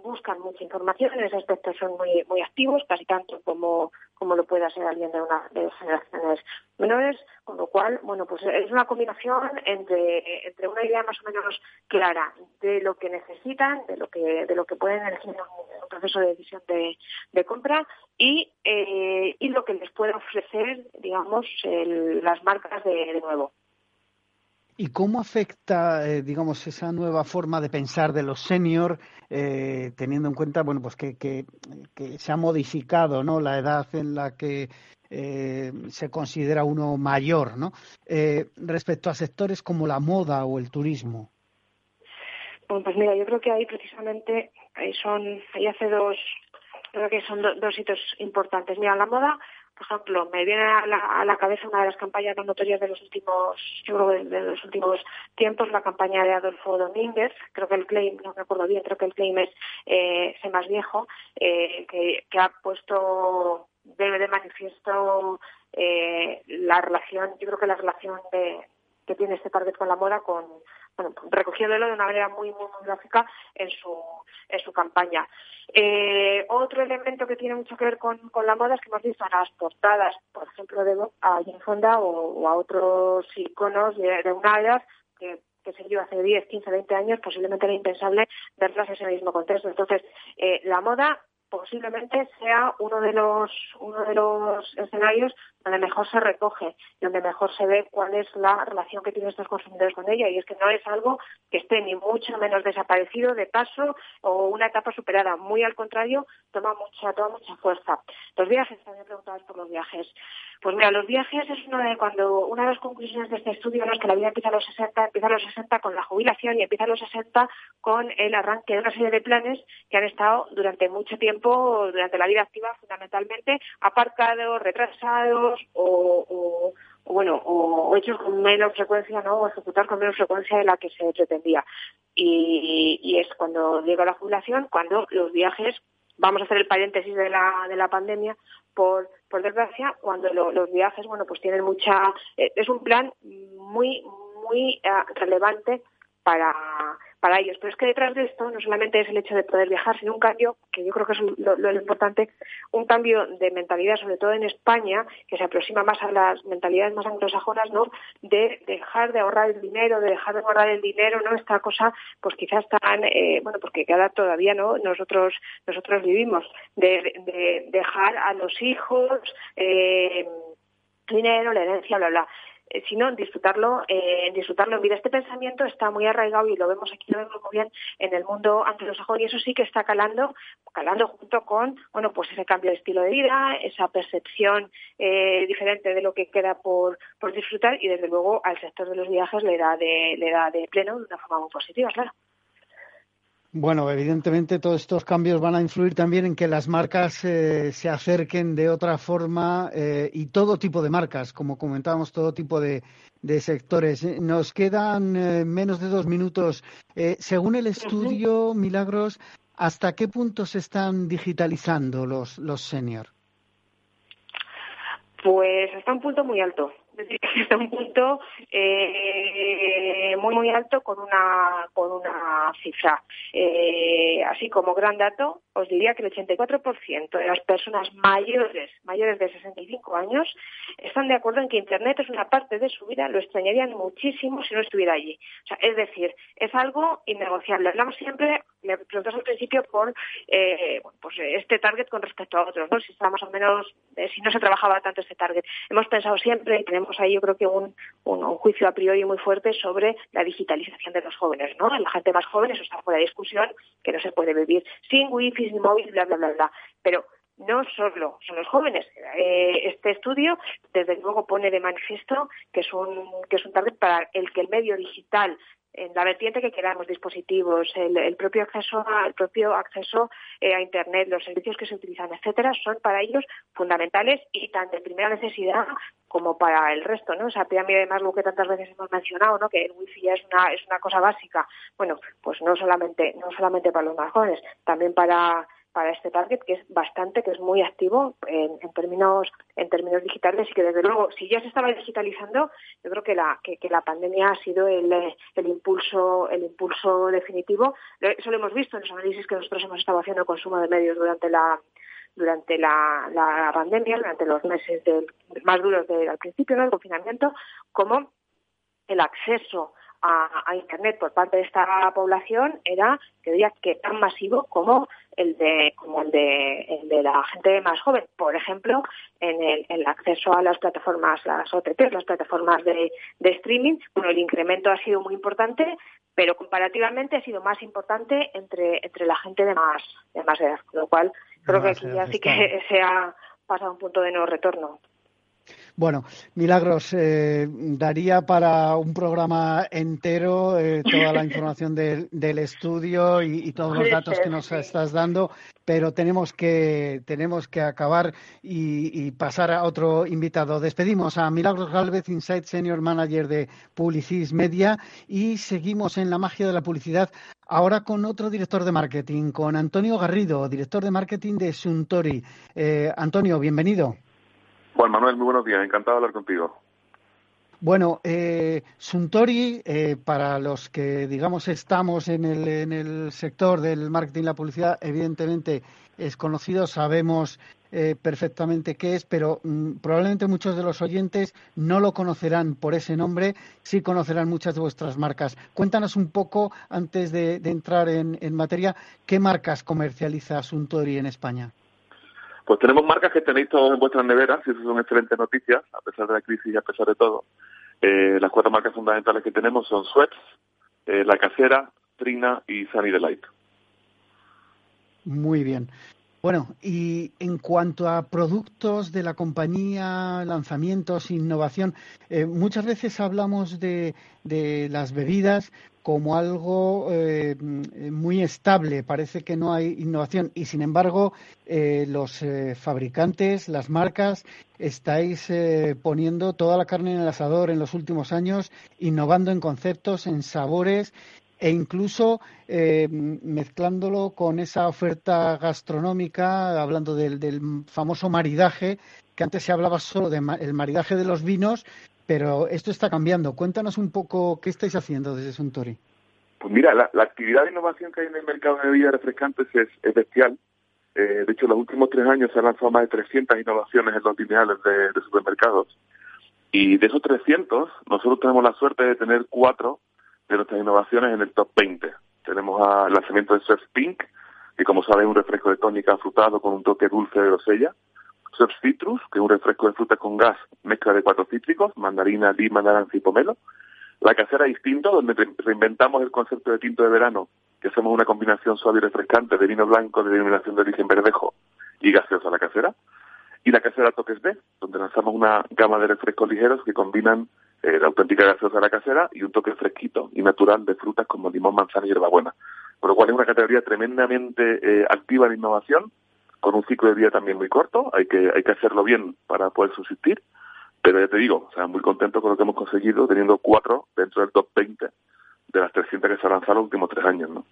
buscan mucha información, en ese aspecto son muy, muy activos, casi tanto como, como lo pueda ser alguien de una de generaciones menores, con lo cual, bueno, pues es una combinación entre, entre una idea más o menos clara de lo que necesitan, de lo que, de lo que pueden elegir en un, proceso de decisión de, de compra y, eh, y lo que les puede ofrecer, digamos, las marcas de nuevo. ¿Y cómo afecta, eh, digamos, esa nueva forma de pensar de los seniors, eh, teniendo en cuenta, bueno, pues que, que, se ha modificado, ¿no? La edad en la que eh, se considera uno mayor, ¿no? respecto a sectores como la moda o el turismo. Bueno, pues mira, yo creo que ahí precisamente son, ahí hace dos, creo que son dos hitos importantes. Mira, la moda por ejemplo, me viene a la, cabeza una de las campañas más notorias de los últimos, yo creo de, los últimos tiempos, la campaña de Adolfo Domínguez, creo que el claim, no me acuerdo bien, creo que el claim es eh, más viejo, eh, que, ha puesto de, de manifiesto eh, la relación, yo creo que la relación de, que tiene este target con la moda con, bueno, recogiéndolo de una manera muy, muy, gráfica en su, en su campaña. Eh, otro elemento que tiene mucho que ver con, la moda es que hemos visto en las portadas, por ejemplo, de a Jane Fonda o, a otros iconos de, de una edad que que se dio hace 10, 15, 20 años, posiblemente era impensable verlas en ese mismo contexto. Entonces, eh, la moda posiblemente sea uno de los uno de los escenarios donde mejor se recoge, donde mejor se ve cuál es la relación que tienen estos consumidores con ella. Y es que no es algo que esté ni mucho menos desaparecido de paso o una etapa superada. Muy al contrario, toma mucha, toma mucha fuerza. Los viajes, también preguntabas por los viajes. Pues mira, los viajes es uno de cuando una de las conclusiones de este estudio es que la vida empieza a los 60, empieza a los 60 con la jubilación y empieza a los 60 con el arranque de una serie de planes que han estado durante mucho tiempo, durante la vida activa fundamentalmente, aparcados, retrasados o, bueno, o, hechos con menos frecuencia, ¿no? O ejecutar con menos frecuencia de la que se pretendía. Y, y es cuando llega la jubilación, cuando los viajes vamos a hacer el paréntesis de la, de la pandemia, por, por desgracia, cuando los viajes, bueno, pues tienen mucha, eh, es un plan muy, muy eh, relevante para, para ellos. Pero es que detrás de esto no solamente es el hecho de poder viajar, sino un cambio, que yo creo que es lo, importante, un cambio de mentalidad, sobre todo en España, que se aproxima más a las mentalidades más anglosajonas, ¿no? De dejar de ahorrar el dinero, de dejar de guardar el dinero, ¿no? Esta cosa, pues quizás tan, eh, bueno, porque cada todavía, ¿no? Nosotros, nosotros vivimos, de, dejar a los hijos, eh, dinero, la herencia, bla, bla. Eh, sino disfrutarlo, eh, disfrutarlo en vida. Este pensamiento está muy arraigado y lo vemos aquí, lo vemos muy bien en el mundo anglosajón y eso sí que está calando, calando junto con, bueno, pues ese cambio de estilo de vida, esa percepción eh, diferente de lo que queda por, por disfrutar y desde luego al sector de los viajes le da de, le da de pleno de una forma muy positiva, claro. Bueno, evidentemente todos estos cambios van a influir también en que las marcas eh, se acerquen de otra forma eh, y todo tipo de marcas, como comentábamos, todo tipo de, sectores. Nos quedan eh, menos de dos minutos. según el estudio, Milagros, ¿hasta qué punto se están digitalizando los, los senior? Pues hasta un punto muy alto está un punto eh, muy muy alto con una con una cifra. Eh, así como gran dato os diría que el 84% de las personas mayores mayores de 65 años están de acuerdo en que internet es una parte de su vida lo extrañarían muchísimo si no estuviera allí. O sea, es decir es algo innegociable. Hablamos siempre me preguntas al principio por eh, pues este target con respecto a otros no si está más o menos si no se trabajaba tanto este target. Hemos pensado siempre y tenemos ahí yo creo que un, un, juicio a priori muy fuerte sobre la digitalización de los jóvenes, ¿no? La gente más joven, eso está fuera de discusión, que no se puede vivir sin wifi, móvil, bla, bla, bla, bla. Pero no solo son los jóvenes. Eh, este estudio, desde luego, pone de manifiesto que es un que es un target para el que el medio digital en la vertiente que queramos, dispositivos, el, propio acceso a, el propio acceso eh, a internet, los servicios que se utilizan, etcétera, son para ellos fundamentales y tan de primera necesidad como para el resto, ¿no? Esa pirámide de lo que tantas veces hemos mencionado, ¿no? Que el wifi es una es una cosa básica. Bueno, pues no solamente no solamente para los más jóvenes, también para para este target que es bastante, que es muy activo en, términos en términos digitales y que desde luego si ya se estaba digitalizando, yo creo que la que, la pandemia ha sido el, el impulso el impulso definitivo. Eso lo hemos visto en los análisis que nosotros hemos estado haciendo consumo de medios durante la durante la, la pandemia, durante los meses del, más duros del al principio del confinamiento, como el acceso a, Internet por parte de esta población era, que diría que tan masivo como el de como el de, el de la gente más joven. Por ejemplo, en el, el acceso a las plataformas, las OTT, las plataformas de, de streaming, bueno, el incremento ha sido muy importante, pero comparativamente ha sido más importante entre, entre la gente de más, de más edad, con lo cual creo que aquí ya sí que se ha pasado un punto de no retorno. Bueno, Milagros, eh, daría para un programa entero eh, toda la información del, estudio y, todos los datos que nos estás dando, pero tenemos que, tenemos que acabar y, pasar a otro invitado. Despedimos a Milagros Galvez, Insight Senior Manager de Publicis Media, y seguimos en la magia de la publicidad Ahora con otro director de marketing, con Antonio Garrido, director de marketing de Suntory. Eh, Antonio, bienvenido. Juan Manuel, muy buenos días, encantado de hablar contigo. Bueno, eh, Suntory, eh, para los que, digamos, estamos en el, en el sector del marketing y la publicidad, evidentemente es conocido, sabemos eh, perfectamente qué es, pero mm, probablemente muchos de los oyentes no lo conocerán por ese nombre, sí conocerán muchas de vuestras marcas. Cuéntanos un poco, antes de, entrar en, materia, qué marcas comercializa Suntory en España. Pues tenemos marcas que tenéis todos en vuestras neveras, y eso son excelentes noticias, a pesar de la crisis y a pesar de todo. Eh, las cuatro marcas fundamentales que tenemos son Sweats, eh, La Casera, Trina y Sunny Delight. Muy bien. Bueno, y en cuanto a productos de la compañía, lanzamientos, innovación, eh, muchas veces hablamos de, las bebidas como algo eh, muy estable. Parece que no hay innovación y, sin embargo, eh, los fabricantes, las marcas, estáis poniendo toda la carne en el asador en los últimos años, innovando en conceptos, en sabores e incluso eh, mezclándolo con esa oferta gastronómica, hablando del, famoso maridaje, que antes se hablaba solo del maridaje de los vinos, pero esto está cambiando. Cuéntanos un poco qué estáis haciendo desde Suntory. Pues mira, la, actividad de innovación que hay en el mercado de bebidas refrescantes es, bestial. Eh, de hecho, en los últimos tres años se han lanzado más de 300 innovaciones en los lineales de, de supermercados. Y de esos 300, nosotros tenemos la suerte de tener cuatro de nuestras innovaciones en el top 20. Tenemos el lanzamiento de Surf Pink, que como saben es un refresco de tónica frutado con un toque dulce de grosella. Citrus, que es un refresco de fruta con gas, mezcla de cuatro cítricos, mandarina, lima, naranja y pomelo. La casera distinto, donde reinventamos el concepto de tinto de verano, que hacemos una combinación suave y refrescante de vino blanco de denominación de origen verdejo y gaseosa la casera. Y la casera Toques B, donde lanzamos una gama de refrescos ligeros que combinan eh, la auténtica gaseosa de la casera y un toque fresquito y natural de frutas como limón, manzana y hierbabuena. Por lo cual es una categoría tremendamente eh, activa de innovación, con un ciclo de vida también muy corto, hay que, hay que hacerlo bien para poder subsistir, pero ya te digo, o sea, muy contento con lo que hemos conseguido, teniendo cuatro dentro del top 20 de las 300 que se han lanzado los últimos tres años, ¿no?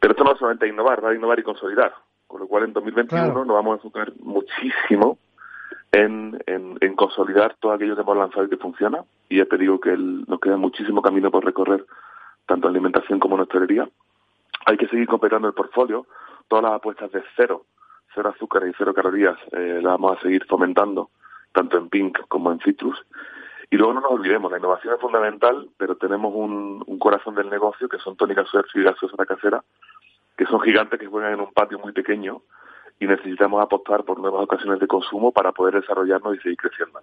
Pero esto no es solamente innovar, va a innovar y consolidar, con lo cual en 2021 nos vamos a enfocar muchísimo en, en, consolidar todo aquello que hemos lanzado y que funciona. Y ya te digo que nos queda muchísimo camino por recorrer, tanto en alimentación como en hostelería. Hay que seguir completando el portfolio. Todas las apuestas de cero, cero azúcar y cero calorías, eh, las vamos a seguir fomentando, tanto en Pink como en Citrus. Y luego no nos olvidemos, la innovación es fundamental, pero tenemos un, un corazón del negocio que son tónicas y gaseosas la casera, que son gigantes que juegan en un patio muy pequeño y necesitamos apostar por nuevas ocasiones de consumo para poder desarrollarnos y seguir creciendo.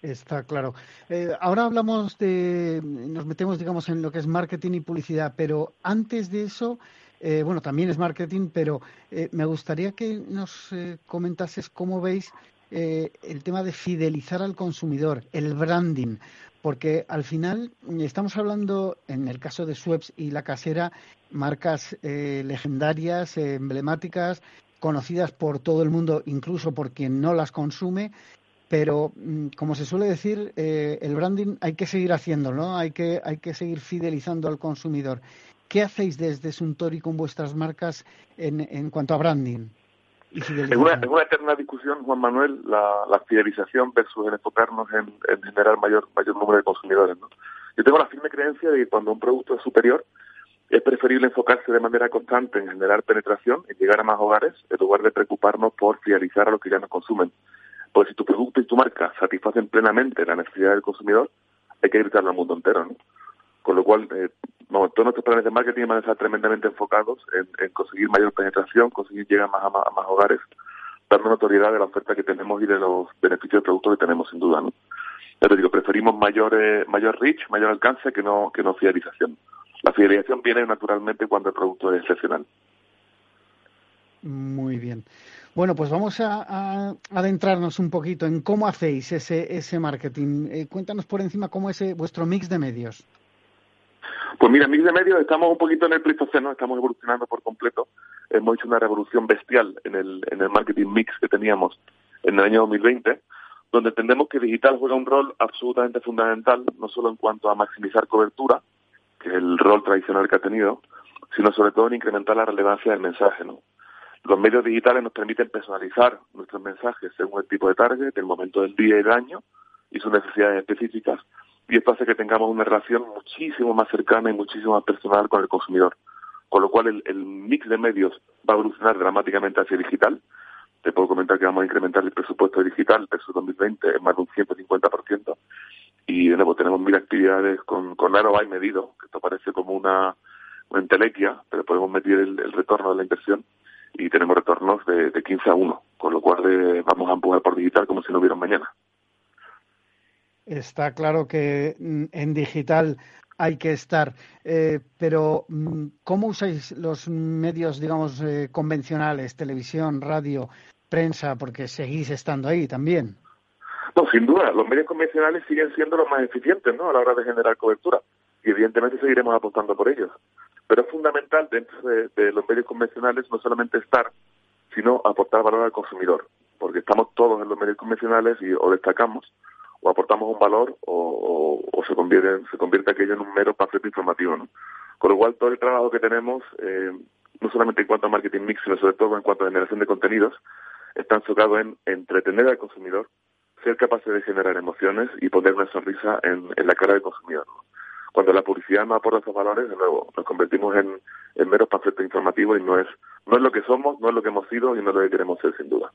Está claro. Eh, ahora hablamos de, nos metemos, digamos, en lo que es marketing y publicidad, pero antes de eso, eh, bueno, también es marketing, pero eh, me gustaría que nos comentases cómo veis el tema de fidelizar al consumidor, el branding, porque al final estamos hablando, en el caso de Sweps y La Casera, marcas legendarias, emblemáticas, conocidas por todo el mundo, incluso por quien no las consume, pero mm, como se suele decir, eh, el branding hay que seguir haciéndolo, ¿no? Hay que, hay que seguir fidelizando al consumidor. ¿Qué hacéis desde Suntory con vuestras marcas en, en cuanto a branding? Es, una, es una eterna discusión, Juan Manuel, la, la fidelización versus el enfocarnos en, en, generar mayor, mayor número de consumidores. ¿no? Yo tengo la firme creencia de que cuando un producto es superior, es preferible enfocarse de manera constante en generar penetración, en llegar a más hogares, en lugar de preocuparnos por fidelizar a los que ya nos consumen. Pues si tu producto y tu marca satisfacen plenamente la necesidad del consumidor, hay que gritarlo al mundo entero, ¿no? Con lo cual, eh, todos nuestros planes de marketing van a estar tremendamente enfocados en, conseguir mayor penetración, conseguir llegar más a, más hogares, dando notoriedad de la oferta que tenemos y de los beneficios del producto que tenemos, sin duda, ¿no? Pero digo, preferimos mayor, eh, mayor reach, mayor alcance que no, que no fidelización. La fidelización viene naturalmente cuando el producto es excepcional. Muy bien. Bueno, pues vamos a, adentrarnos un poquito en cómo hacéis ese, ese marketing. Eh, cuéntanos por encima cómo es eh, vuestro mix de medios. Pues mira, mix de medios estamos un poquito en el Pleistoceno, estamos evolucionando por completo. Hemos hecho una revolución bestial en el, en el marketing mix que teníamos en el año 2020, donde entendemos que digital juega un rol absolutamente fundamental, no solo en cuanto a maximizar cobertura, que es el rol tradicional que ha tenido, sino sobre todo en incrementar la relevancia del mensaje, ¿no? Los medios digitales nos permiten personalizar nuestros mensajes según el tipo de target, el momento del día y del año, y sus necesidades específicas. Y esto hace que tengamos una relación muchísimo más cercana y muchísimo más personal con el consumidor. Con lo cual el, el mix de medios va a evolucionar dramáticamente hacia digital. Te puedo comentar que vamos a incrementar el presupuesto digital versus 2020 en más de un 150%. Y de nuevo tenemos mil actividades con, con ROI medido, que esto parece como una, una entelequia, pero podemos medir el, retorno de la inversión y tenemos retornos de, de 15 a 1, con lo cual de, vamos a empujar por digital como si no hubiera mañana. Está claro que mm, en digital hay que estar, eh, pero mm, ¿cómo usáis los medios, digamos, eh, convencionales, televisión, radio, prensa, porque seguís estando ahí también? No, sin duda, los medios convencionales siguen siendo los más eficientes ¿no? a la hora de generar cobertura y evidentemente seguiremos apostando por ellos. Pero es fundamental dentro de, de los medios convencionales no solamente estar, sino aportar valor al consumidor, porque estamos todos en los medios convencionales y o destacamos o aportamos un valor o, o, o se convierte se convierte aquello en un mero panfleto informativo. ¿no? Con lo cual, todo el trabajo que tenemos, eh, no solamente en cuanto a marketing mix, sino sobre todo en cuanto a generación de contenidos, está enfocado en entretener al consumidor, ser capaces de generar emociones y poner una sonrisa en, en la cara del consumidor. ¿no? Cuando la publicidad no aporta esos valores, de nuevo, nos convertimos en, en meros panfletos informativos y no es, no es lo que somos, no es lo que hemos sido y no es lo que queremos ser, sin duda.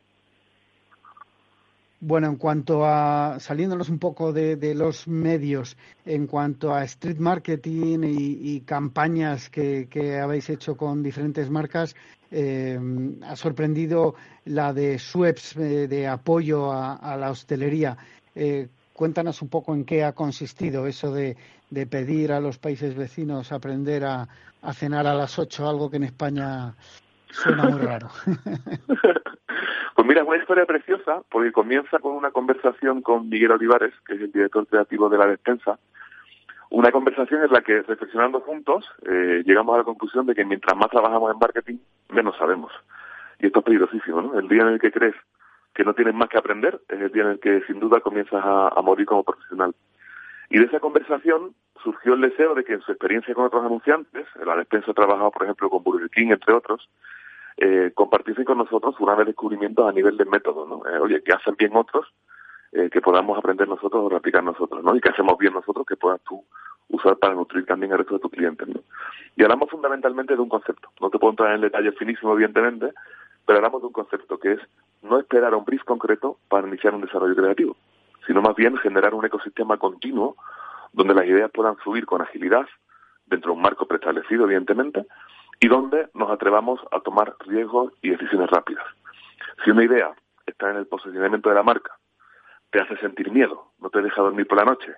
Bueno, en cuanto a, saliéndonos un poco de, de los medios, en cuanto a street marketing y, campañas que, habéis hecho con diferentes marcas, eh, ha sorprendido la de Sueps eh, de apoyo a, la hostelería. Eh, cuéntanos un poco en qué ha consistido eso de, pedir a los países vecinos aprender a, a cenar a las ocho, algo que en España suena muy raro. Pues mira, es una historia preciosa porque comienza con una conversación con Miguel Olivares, que es el director creativo de La Despensa. Una conversación en la que, reflexionando juntos, eh, llegamos a la conclusión de que mientras más trabajamos en marketing, menos sabemos. Y esto es peligrosísimo, ¿no? El día en el que crees que no tienes más que aprender es el día en el que, sin duda, comienzas a, morir como profesional. Y de esa conversación surgió el deseo de que en su experiencia con otros anunciantes, en la despensa ha trabajado, por ejemplo, con Burger King, entre otros, eh, compartirse con nosotros una vez descubrimientos a nivel de método, ¿no? Eh, oye, ¿qué hacen bien otros? Eh, que podamos aprender nosotros o replicar nosotros, ¿no? Y que hacemos bien nosotros que puedas tú usar para nutrir también al resto de tus clientes, ¿no? Y hablamos fundamentalmente de un concepto. No te puedo entrar en detalle finísimo, evidentemente, pero hablamos de un concepto que es no esperar a un brief concreto para iniciar un desarrollo creativo, sino más bien generar un ecosistema continuo donde las ideas puedan fluir con agilidad dentro de un marco preestablecido, evidentemente, y donde nos atrevamos a tomar riesgos y decisiones rápidas. Si una idea está en el posicionamiento de la marca, te hace sentir miedo, no te deja dormir por la noche,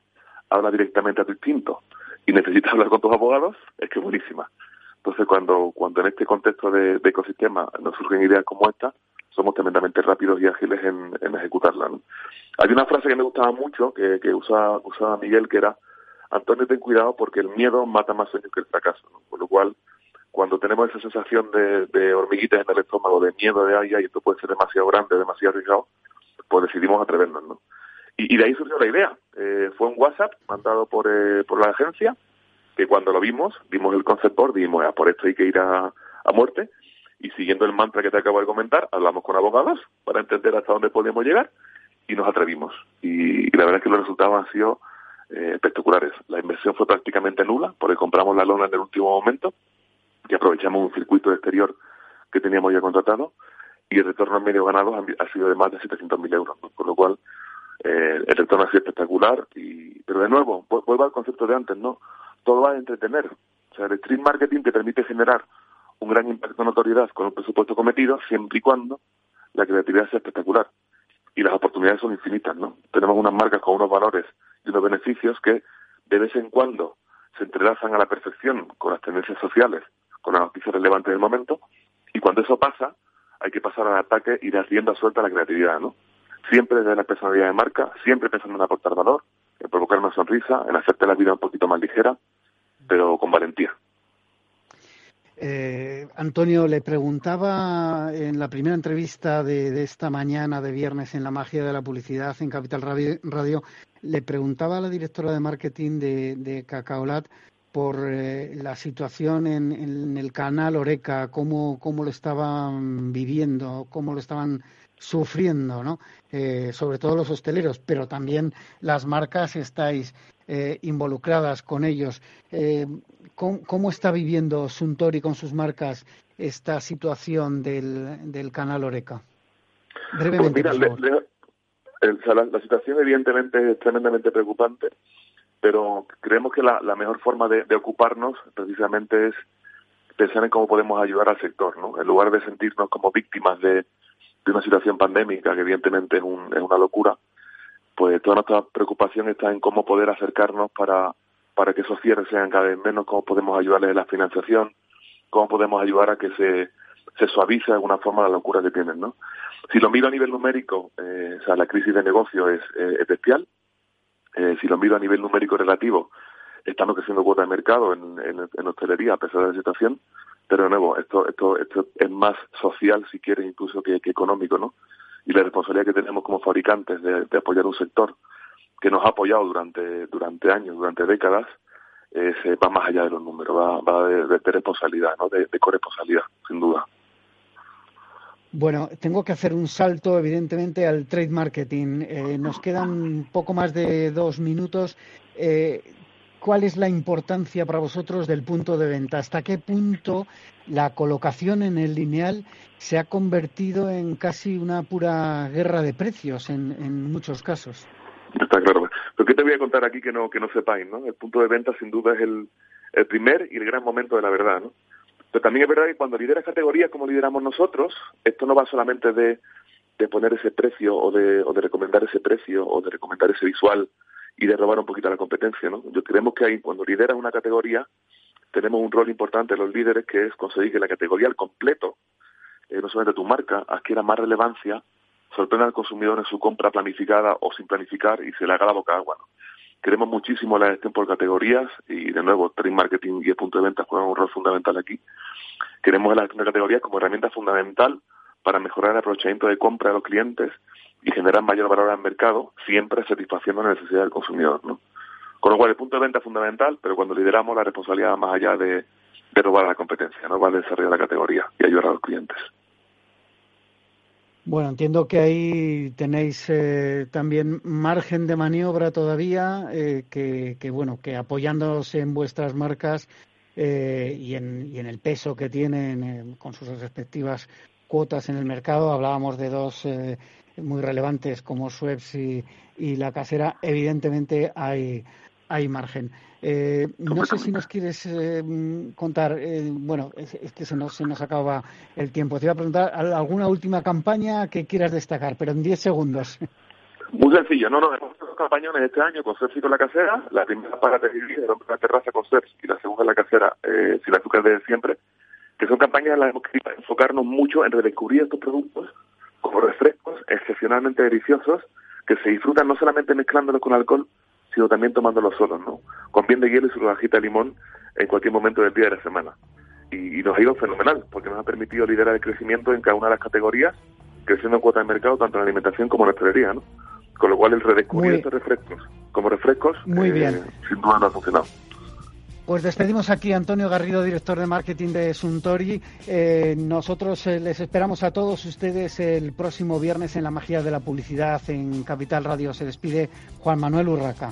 habla directamente a tu instinto y necesitas hablar con tus abogados, es que buenísima. Entonces, cuando, cuando en este contexto de, ecosistema nos surgen ideas como esta, somos tremendamente rápidos y ágiles en, en ejecutarla. Hay una frase que me gustaba mucho, que, que usaba, usaba Miguel, que era, Antonio, ten cuidado porque el miedo mata más sueños que el fracaso. ¿no? Con lo cual, cuando tenemos esa sensación de, de hormiguitas en el estómago, de miedo de ay, y esto puede ser demasiado grande, demasiado arriesgado, pues decidimos atrevernos, ¿no? Y, de ahí surgió la idea. Eh, fue un WhatsApp mandado por, eh, por la agencia, que cuando lo vimos, vimos el concept board, dijimos, ah, por esto hay que ir a, a muerte, y siguiendo el mantra que te acabo de comentar, hablamos con abogados para entender hasta dónde podemos llegar, y nos atrevimos. Y, y la verdad es que los resultados han sido eh, espectaculares. La inversión fue prácticamente nula, porque compramos la lona en el último momento, y aprovechamos un circuito exterior que teníamos ya contratado y el retorno en medio ganado ha, sido de más de 700.000 euros, ¿no? con lo cual eh, el retorno ha sido espectacular. y Pero de nuevo, vuelvo al concepto de antes, ¿no? Todo va a entretener. O sea, el stream marketing te permite generar un gran impacto de notoriedad con un presupuesto cometido siempre y cuando la creatividad sea espectacular. Y las oportunidades son infinitas, ¿no? Tenemos unas marcas con unos valores y unos beneficios que de vez en cuando se entrelazan a la perfección con las tendencias sociales con las noticias relevantes del momento, y cuando eso pasa, hay que pasar al ataque y dar rienda suelta a la creatividad, ¿no? Siempre desde la personalidad de marca, siempre pensando en aportar valor, en provocar una sonrisa, en hacerte la vida un poquito más ligera, pero con valentía. Eh, Antonio, le preguntaba en la primera entrevista de, esta mañana de viernes en La Magia de la Publicidad en Capital Radio, Radio le preguntaba a la directora de marketing de, de Cacaolat por eh, la situación en, en, el canal Oreca, cómo, cómo lo estaban viviendo, cómo lo estaban sufriendo, ¿no? Eh, sobre todo los hosteleros, pero también las marcas estáis eh, involucradas con ellos. Eh, ¿cómo, está viviendo Suntory con sus marcas esta situación del, del canal Oreca? Brevemente, pues la, situación evidentemente es tremendamente preocupante, pero creemos que la, mejor forma de, ocuparnos precisamente es pensar en cómo podemos ayudar al sector, ¿no? En lugar de sentirnos como víctimas de, una situación pandémica, que evidentemente es, es una locura, pues toda nuestra preocupación está en cómo poder acercarnos para, para que esos cierres sean cada vez menos, cómo podemos ayudarles en la financiación, cómo podemos ayudar a que se, se suavice de alguna forma la locura que tienen, ¿no? Si lo miro a nivel numérico, eh, o sea, la crisis de negocio es, eh, bestial. Eh, si lo miro a nivel numérico relativo, estamos creciendo cuota de mercado en, en, hostelería a pesar de la situación. Pero de nuevo, esto, esto, esto es más social, si quieres, incluso que, económico, ¿no? Y la responsabilidad que tenemos como fabricantes de, apoyar un sector que nos ha apoyado durante, durante años, durante décadas, va más allá de los números, va, va de, responsabilidad, ¿no? De corresponsabilidad, sin duda. Bueno, tengo que hacer un salto, evidentemente, al trade marketing. Eh, nos quedan poco más de dos minutos. Eh, ¿Cuál es la importancia para vosotros del punto de venta? ¿Hasta qué punto la colocación en el lineal se ha convertido en casi una pura guerra de precios en, muchos casos? Está claro. Pero ¿qué te voy a contar aquí que no, que no sepáis? ¿no? El punto de venta, sin duda, es el, el primer y el gran momento de la verdad. ¿no? Pero también es verdad que cuando lideras categorías como lideramos nosotros, esto no va solamente de, de poner ese precio o de, o de recomendar ese precio o de recomendar ese visual y de robar un poquito la competencia, ¿no? Yo creemos que ahí, cuando lideras una categoría, tenemos un rol importante los líderes que es conseguir que la categoría al completo, eh, no solamente tu marca, adquiera más relevancia, sorprenda al consumidor en su compra planificada o sin planificar y se le haga la boca agua, ¿no? Queremos muchísimo la gestión por categorías y, de nuevo, trade marketing y el punto de venta juegan un rol fundamental aquí. Queremos la gestión de categorías como herramienta fundamental para mejorar el aprovechamiento de compra de los clientes y generar mayor valor al mercado, siempre satisfaciendo la necesidad del consumidor. ¿no? Con lo cual, el punto de venta es fundamental, pero cuando lideramos la responsabilidad más allá de, de robar a la competencia, no va a desarrollar la categoría y ayudar a los clientes. Bueno, entiendo que ahí tenéis eh, también margen de maniobra todavía, eh, que, bueno, que apoyándoos en vuestras marcas eh, y, en, y, en, el peso que tienen con sus respectivas cuotas en el mercado, hablábamos de dos muy relevantes como Schweppes y la casera, evidentemente hay, hay margen. Eh, no sé si nos quieres eh, contar, eh, bueno, es, que se nos, se nos acaba el tiempo. Te iba a preguntar alguna última campaña que quieras destacar, pero en 10 segundos. Muy sencillo, no, no, hemos hecho dos campañones este año con Cerf y con la casera, la primera para televidir, la terraza con Cerf y la segunda la casera, eh, sin azúcar de siempre, que son campañas en las que hemos querido enfocarnos mucho en redescubrir estos productos como refrescos excepcionalmente deliciosos que se disfrutan no solamente mezclándolos con alcohol, sino también tomándolo solo, ¿no? Con bien de hielo y su rodajita de limón en cualquier momento del día de la semana. Y, nos ha ido fenomenal, porque nos ha permitido liderar el crecimiento en cada una de las categorías, creciendo en cuota de mercado tanto en la alimentación como en la hostelería, ¿no? Con lo cual el redescubrir estos refrescos como refrescos, Muy bien. Eh, sin duda no ha funcionado. Pues despedimos aquí a Antonio Garrido, director de marketing de Suntory. Eh, nosotros eh, les esperamos a todos ustedes el próximo viernes en la magia de la publicidad en Capital Radio. Se despide Juan Manuel Urraca.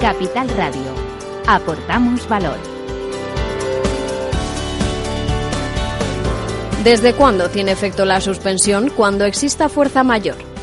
Capital Radio. Aportamos valor. ¿Desde cuándo tiene efecto la suspensión? Cuando exista fuerza mayor.